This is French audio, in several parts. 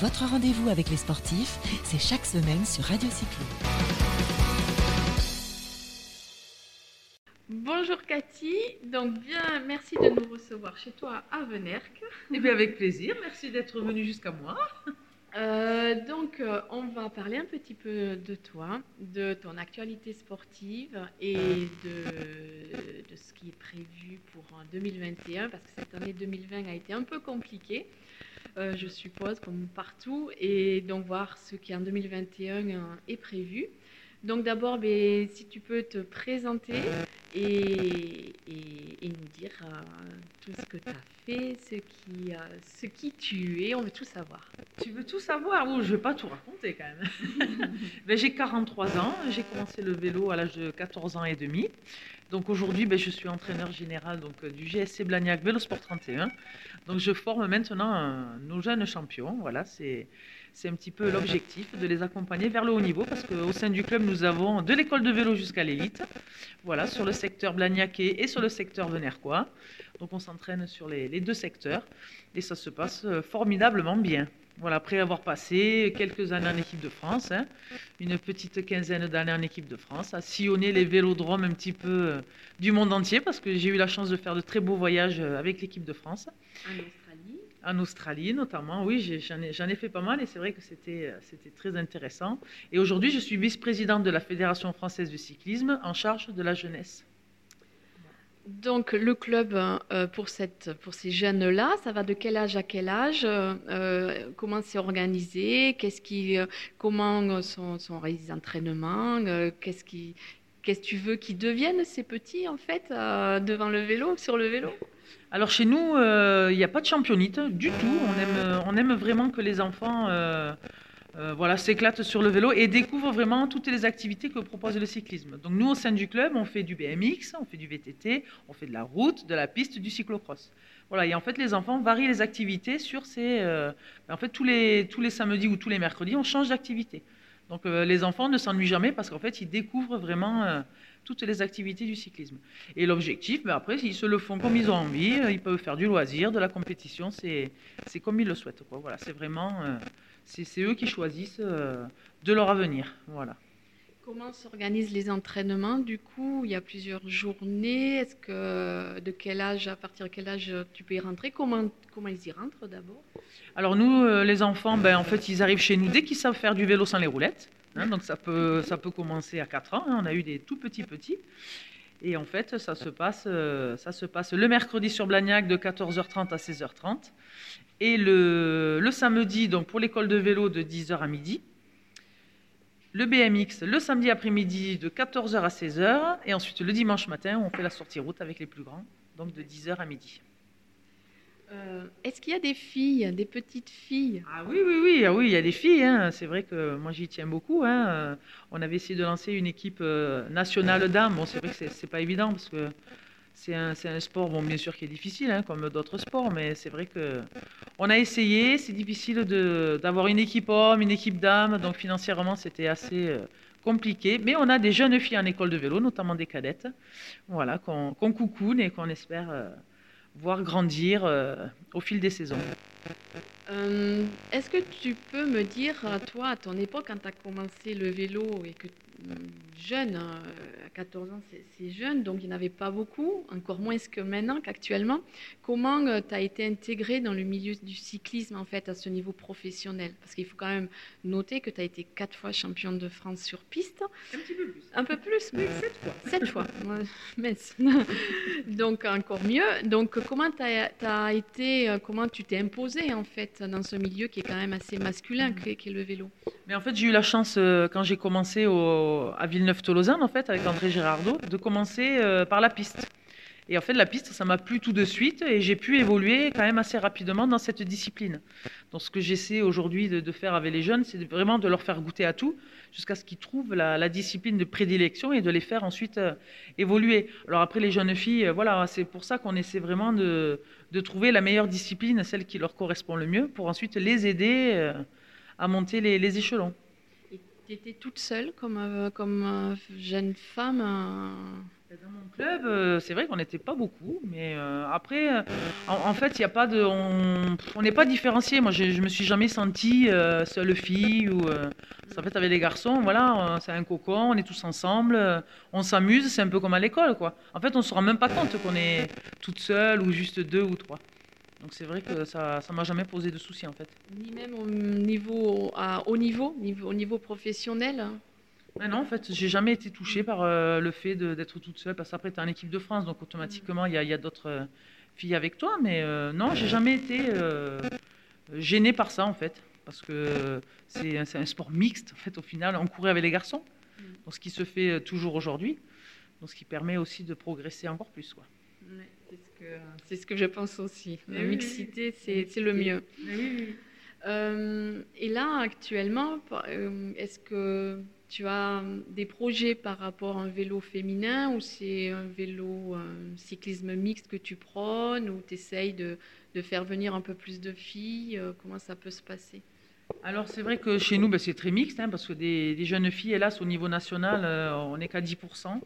Votre rendez-vous avec les sportifs, c'est chaque semaine sur Radio Cyclo. Bonjour Cathy, donc bien, merci de nous recevoir chez toi à Venerque. Eh bien avec plaisir, merci d'être venu jusqu'à moi. Euh, donc, euh, on va parler un petit peu de toi, de ton actualité sportive et de, de ce qui est prévu pour 2021, parce que cette année 2020 a été un peu compliquée, euh, je suppose, comme partout, et donc voir ce qui en 2021 est prévu. Donc d'abord, ben, si tu peux te présenter et, et, nous dire euh, tout ce que tu as fait, ce qui, euh, ce qui tu es, on veut tout savoir. Tu veux tout savoir? Ou je ne vais pas tout raconter quand même. ben, j'ai 43 ans, j'ai commencé le vélo à l'âge de 14 ans et demi. Donc aujourd'hui, ben, je suis entraîneur général donc, euh, du GSC Blagnac Vélosport 31. Donc je forme maintenant nos jeunes champions. Voilà, c'est c'est un petit peu l'objectif de les accompagner vers le haut niveau parce qu'au sein du club, nous avons de l'école de vélo jusqu'à l'élite. Voilà, sur le secteur Blagnaquet et sur le secteur Venerquois. Donc on s'entraîne sur les, deux secteurs et ça se passe euh, formidablement bien. Voilà, après avoir passé quelques années en équipe de France, hein, une petite quinzaine d'années en équipe de France, à sillonner les vélodromes un petit peu euh, du monde entier, parce que j'ai eu la chance de faire de très beaux voyages euh, avec l'équipe de France en Australie notamment. Oui, j'en ai, ai, fait pas mal et c'est vrai que c'était très intéressant. Et aujourd'hui, je suis vice-présidente de la Fédération française de cyclisme en charge de la jeunesse. Donc le club euh, pour, ces jeunes-là, ça va de quel âge à quel âge euh, Comment c'est organisé euh, Comment sont, sont les entraînements qu'est-ce que tu veux qu'ils deviennent ces petits en fait devant le vélo, sur le vélo? Alors chez nous, il n'y a pas de championnite du tout. On aime, aime vraiment que les enfants euh, voilà, s'éclatent sur le vélo et découvrent vraiment toutes les activités que propose le cyclisme. Donc nous, au sein du club, on fait du BMX, on fait du VTT, on fait de la route, de la piste, du cyclocross. Voilà, et en fait, les enfants varient les activités sur ces... Euh, en fait, tous les, tous les samedis ou tous les mercredis, on change d'activité. Donc euh, les enfants ne s'ennuient jamais parce qu'en fait, ils découvrent vraiment toutes les activités du cyclisme. Et l'objectif, ben après, ils se le font comme ils ont envie, ils peuvent faire du loisir, de la compétition, c'est comme ils le souhaitent. Voilà, c'est vraiment c'est eux qui choisissent euh, de leur avenir. Voilà. Comment s'organisent les entraînements Du coup, il y a plusieurs journées. Est-ce que de quel âge, à partir de quel âge tu peux y rentrer? Comment comment ils y rentrent d'abord? Alors nous, euh, les enfants, ben en fait, ils arrivent chez nous dès qu'ils savent faire du vélo sans les roulettes. Hein, donc ça peut ça peut commencer à 4 ans. Hein. on a eu des tout petits petits. Et en fait, ça se passe, euh, ça se passe le mercredi sur Blagnac de 14h30 à 16h30 et le, samedi, donc pour l'école de vélo, de 10h à midi. Le BMX le samedi après-midi de 14h à 16h. Et ensuite le dimanche matin, on fait la sortie route avec les plus grands, donc de 10h à midi. Euh, est-ce qu'il y a des filles, des petites filles? Ah oui, oui, oui, ah oui, il y a des filles. Hein. C'est vrai que moi j'y tiens beaucoup. Hein. On avait essayé de lancer une équipe euh, nationale d'âme. Bon, c'est vrai que c'est pas évident parce que c'est un, sport, bon, bien sûr, qui est difficile, hein, comme d'autres sports, mais c'est vrai que on a essayé. C'est difficile d'avoir une équipe homme, une équipe dame, donc financièrement, c'était assez euh, compliqué. Mais on a des jeunes filles en école de vélo, notamment des cadettes, voilà, qu'on qu coucoune et qu'on espère euh, voir grandir euh, au fil des saisons. Est-ce que tu peux me dire, toi, à ton époque, quand tu as commencé le vélo et que jeune, hein, à 14 ans, c'est jeune, donc il n'y en avait pas beaucoup, encore moins que maintenant, qu'actuellement. Comment euh, tu as été intégré dans le milieu du cyclisme, en fait, à ce niveau professionnel? Parce qu'il faut quand même noter que tu as été quatre fois championne de France sur piste. Un petit peu plus. Un peu plus, mais sept fois. Sept fois, donc encore mieux. Donc comment tu as, été, euh, comment tu t'es imposé, en fait, dans ce milieu qui est quand même assez masculin, qui est le vélo? Mais en fait, j'ai eu la chance, euh, quand j'ai commencé au, à Villeneuve-Tolosane, en fait, avec André Gérardot, de commencer euh, par la piste. Et en fait, la piste, ça m'a plu tout de suite et j'ai pu évoluer quand même assez rapidement dans cette discipline. Donc, ce que j'essaie aujourd'hui de, faire avec les jeunes, c'est vraiment de leur faire goûter à tout jusqu'à ce qu'ils trouvent la, discipline de prédilection et de les faire ensuite euh, évoluer. Alors après, les jeunes filles, euh, voilà, c'est pour ça qu'on essaie vraiment de, trouver la meilleure discipline, celle qui leur correspond le mieux, pour ensuite les aider à monter les échelons étais toute seule comme, euh, comme euh, jeune femme Dans mon club, euh, c'est vrai qu'on n'était pas beaucoup, mais euh, après, euh, en, fait, il a pas de, on n'est pas différencié. Moi, je, je me suis jamais sentie euh, seule fille ou. euh, en fait, avec les garçons, voilà, euh, c'est un cocon, on est tous ensemble, euh, on s'amuse, c'est un peu comme à l'école, quoi. En fait, on se rend même pas compte qu'on est toute seule ou juste deux ou trois. Donc c'est vrai que ça, ça m'a jamais posé de soucis, en fait. Ni même au niveau, à haut niveau, niveau, au niveau professionnel Mais non, en fait, j'ai jamais été touchée par euh, le fait d'être toute seule, parce qu'après, tu es en équipe de France, donc automatiquement, il y a, il y a d'autres euh, filles avec toi. Mais euh, non, j'ai jamais été euh, gênée par ça, en fait, parce que c'est un- sport mixte, en fait, au final, on courait avec les garçons, Mm. donc ce qui se fait toujours aujourd'hui, donc ce qui permet aussi de progresser encore plus. Quoi. C'est ce que c'est ce que je pense aussi. La Oui, mixité, c'est c'est le mieux. Euh, et là, actuellement, euh, est-ce que tu as des projets par rapport à un vélo féminin ou c'est un vélo euh, cyclisme mixte que tu prônes ou tu essayes de, de faire venir un peu plus de filles Comment ça peut se passer? Alors c'est vrai que chez nous, ben, c'est très mixte, hein, parce que des, des jeunes filles, hélas, au niveau national, euh, on n'est qu'à 10%.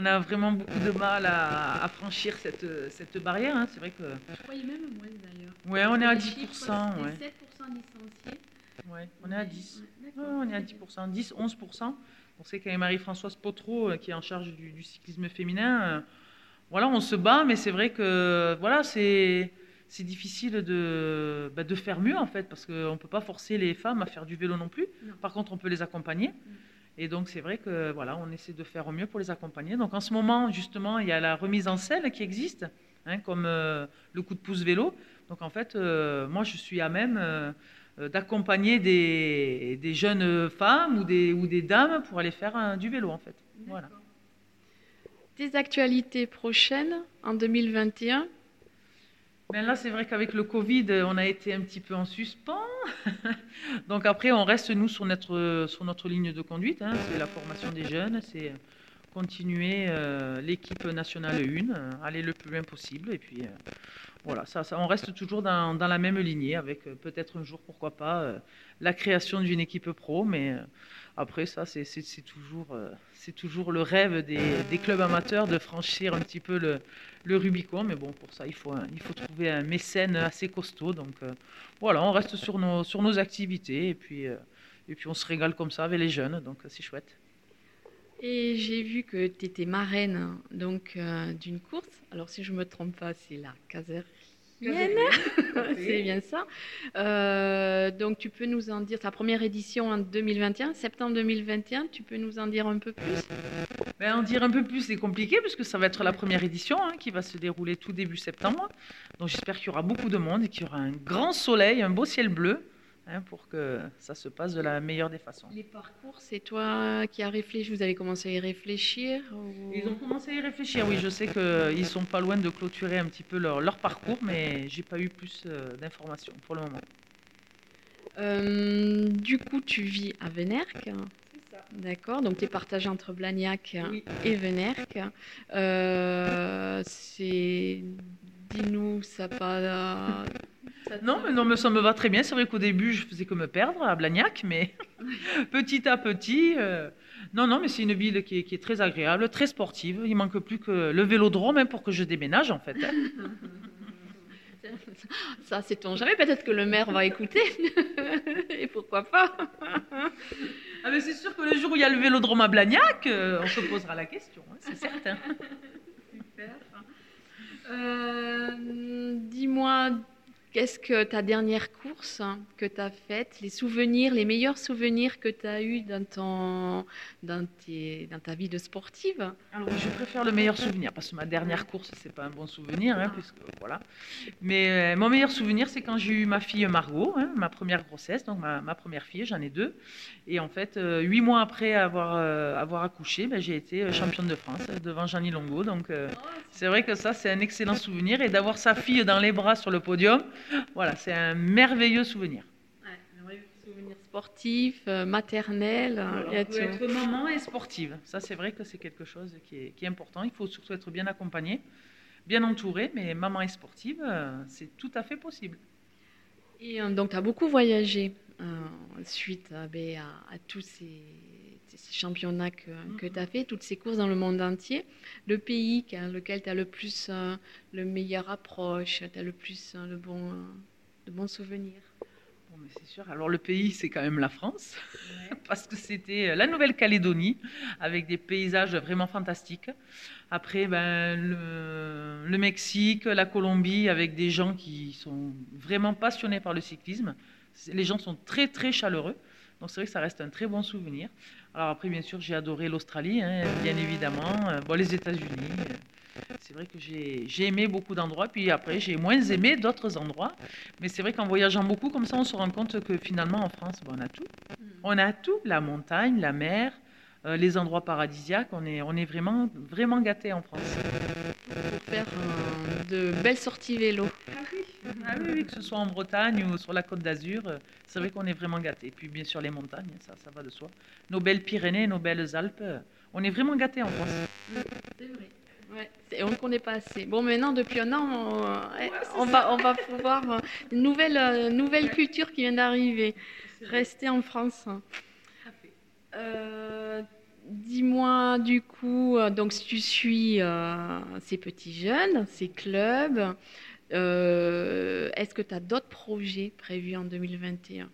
On a vraiment beaucoup de mal à, à franchir cette, cette barrière. hein. C'est vrai que Je croyais même moins d'ailleurs. ouais, on est à Les 10%. chiffres, Ouais. c'était 7% licenciés. Ouais, on est à 10. Ouais, on est à 10%, 10, 11%. On sait a Marie-Françoise Potreau qui est en charge du, du cyclisme féminin. euh, Voilà, on se bat, mais c'est vrai que voilà, c'est c'est difficile de, bah, de faire mieux en fait, parce qu'on ne peut pas forcer les femmes à faire du vélo non plus. Non. Par contre, on peut les accompagner. Et donc, c'est vrai que voilà, on essaie de faire au mieux pour les accompagner. Donc, en ce moment, justement, il y a la remise en selle qui existe, hein, comme euh, le coup de pouce vélo. Donc, en fait, euh, moi, je suis à même euh, d'accompagner des, des jeunes femmes ou des, ou des dames pour aller faire du vélo, en fait. Voilà. Tes actualités prochaines en 2021 Ben là, c'est vrai qu'avec le Covid, on a été un petit peu en suspens. Donc après, on reste, nous, sur notre, sur notre ligne de conduite. hein. C'est la formation des jeunes, c'est continuer euh, l'équipe nationale 1, euh, aller le plus loin possible. Et puis, euh, voilà, ça, ça, on reste toujours dans, dans la même lignée, avec euh, peut-être un jour, pourquoi pas, la création d'une équipe pro. Mais après, ça, c'est toujours, euh, c'est toujours le rêve des, clubs amateurs de franchir un petit peu le, Rubicon. Mais bon, pour ça, il faut, il faut trouver un mécène assez costaud. Donc euh, voilà, on reste sur nos, sur nos activités et puis, euh, et puis on se régale comme ça avec les jeunes. Donc c'est chouette. Et j'ai vu que tu étais marraine donc euh, d'une course. Alors si je me trompe pas, c'est la caserne. c'est bien ça. Euh, donc tu peux nous en dire ta première édition en 2021, septembre 2021. Tu peux nous en dire un peu plus? Ben, en dire un peu plus, c'est compliqué puisque ça va être la première édition hein, qui va se dérouler tout début septembre. Donc j'espère qu'il y aura beaucoup de monde et qu'il y aura un grand soleil, un beau ciel bleu hein, pour que ça se passe de la meilleure des façons. Les parcours, c'est toi qui as réfléchi. Vous avez commencé à y réfléchir ou- Ils ont commencé à y réfléchir. Oui, je sais qu'ils sont pas loin de clôturer un petit peu leur, leur parcours, mais j'ai pas eu plus euh, d'informations pour le moment. Euh, du coup, tu vis à Venerque. C'est ça. D'accord, donc tu es partagé entre Blagnac Oui. et Venerque. Euh, c'est. Dis-nous, ça pas. Non, mais non, mais ça me va très bien. C'est vrai qu'au début, je faisais que me perdre à Blagnac, mais petit à petit. euh, Non, non, mais c'est une ville qui est, qui est très agréable, très sportive. Il manque plus que le vélodrome hein, pour que je déménage, en fait. hein. Ça, c'est ton jamais. Peut-être que le maire va écouter. et pourquoi pas Ah, mais c'est sûr que le jour où il y a le vélodrome à Blagnac, euh, on se posera la question, hein, c'est certain. Super. Euh, Dis-moi, qu'est-ce que ta dernière course que tu as faite, les souvenirs, les meilleurs souvenirs que tu as eus dans, ton, dans, tes- dans ta vie de sportive? Alors, je préfère le meilleur souvenir parce que ma dernière course, c'est pas un bon souvenir, hein, puisque voilà. Mais euh, mon meilleur souvenir, c'est quand j'ai eu ma fille Margot, hein, ma première grossesse, donc ma, première fille, j'en ai deux. Et en fait, euh, huit mois après avoir, euh, avoir accouché, ben, j'ai été championne de France devant Jeannie Longo. Donc, c'est vrai que ça, c'est un excellent souvenir. Et d'avoir sa fille dans les bras sur le podium, voilà, c'est un merveilleux souvenir. Ouais, souvenir sportif, euh, maternel. Voilà, on peut tout. être maman et sportive. Ça, c'est vrai que c'est quelque chose qui est, qui est important. Il faut surtout être bien accompagné, bien entouré, mais maman et sportive, euh, c'est tout à fait possible. Et euh, donc, tu as beaucoup voyagé. suite ben, à, à, tous ces, ces championnats que, que tu as fait, toutes ces courses dans le monde entier. Le pays lequel tu as le plus, le meilleur approche, tu as le plus le bon, de bons souvenirs? C'est sûr. Alors le pays, c'est quand même la France, parce que c'était la Nouvelle-Calédonie, avec des paysages vraiment fantastiques. Après, ben, le, le, Mexique, la Colombie, avec des gens qui sont vraiment passionnés par le cyclisme. Les gens sont très, très chaleureux. Donc c'est vrai que ça reste un très bon souvenir. Alors après, bien sûr, j'ai adoré l'Australie, hein, bien évidemment. Bon, les États-Unis. C'est vrai que j'ai aimé beaucoup d'endroits, puis après j'ai moins aimé d'autres endroits. Mais c'est vrai qu'en voyageant beaucoup comme ça, on se rend compte que finalement en France, ben, on a tout. Mm. On a tout, la montagne, la mer, euh, les endroits paradisiaques. On est, on est vraiment, vraiment gâtés en France. Pour faire euh, de belles sorties vélo. Ah oui. oui, que ce soit en Bretagne ou sur la côte d'Azur, euh, c'est vrai qu'on est vraiment gâtés. Puis bien sûr les montagnes, ça, ça va de soi. Nos belles Pyrénées, nos belles Alpes, on est vraiment gâtés en France. C'est vrai. Ouais, on ne connaît pas assez. Bon, maintenant, depuis un an, on, va, on va pouvoir. Une nouvelle, euh, nouvelle culture qui vient d'arriver. Rester en France. Euh, dis-moi, du coup, euh, donc, si tu suis ces petits jeunes, ces clubs, est-ce que tu as d'autres projets prévus en 2021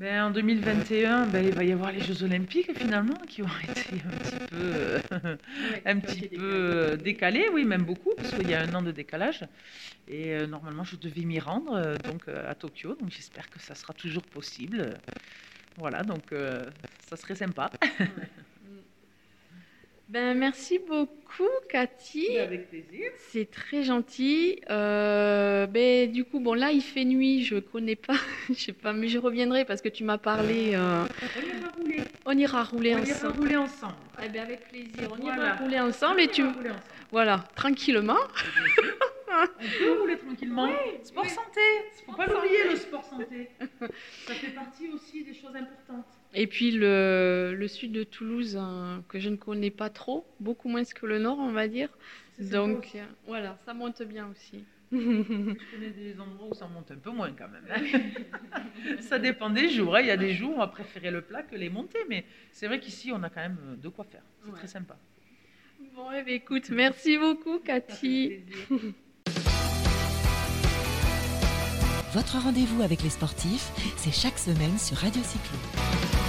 ben, en 2021, ben, il va y avoir les Jeux Olympiques finalement qui ont été un petit peu, un petit peu euh, décalés, oui, même beaucoup, parce qu'il y a un an de décalage. Et euh, normalement, je devais m'y rendre euh, donc à Tokyo, donc j'espère que ça sera toujours possible. Voilà, donc ça serait sympa. Ben, merci beaucoup, Cathy. Avec plaisir. C'est très gentil. Euh, ben, du coup, bon, là, il fait nuit, je ne connais pas, je sais pas, mais je reviendrai parce que tu m'as parlé. Euh, on ira rouler. On ira rouler on ensemble. Ira rouler ensemble. Eh ben, avec plaisir. On ira rouler ensemble et tu. Voilà, tranquillement. On peut rouler tranquillement. sport santé. Il ne faut pas l'oublier, le sport santé. Ça fait partie aussi des choses importantes. Et puis le, le sud de Toulouse, hein, que je ne connais pas trop, beaucoup moins que le nord, on va dire. Donc euh, voilà, ça monte bien aussi. je connais des endroits où ça monte un peu moins quand même. Hein. ça dépend des jours. Hein. Il y a des jours où on va préférer le plat que les montées, mais c'est vrai qu'ici on a quand même de quoi faire. C'est très sympa. Bon, eh bien, écoute, merci beaucoup Cathy. Votre rendez-vous avec les sportifs, c'est chaque semaine sur Radio Cyclo.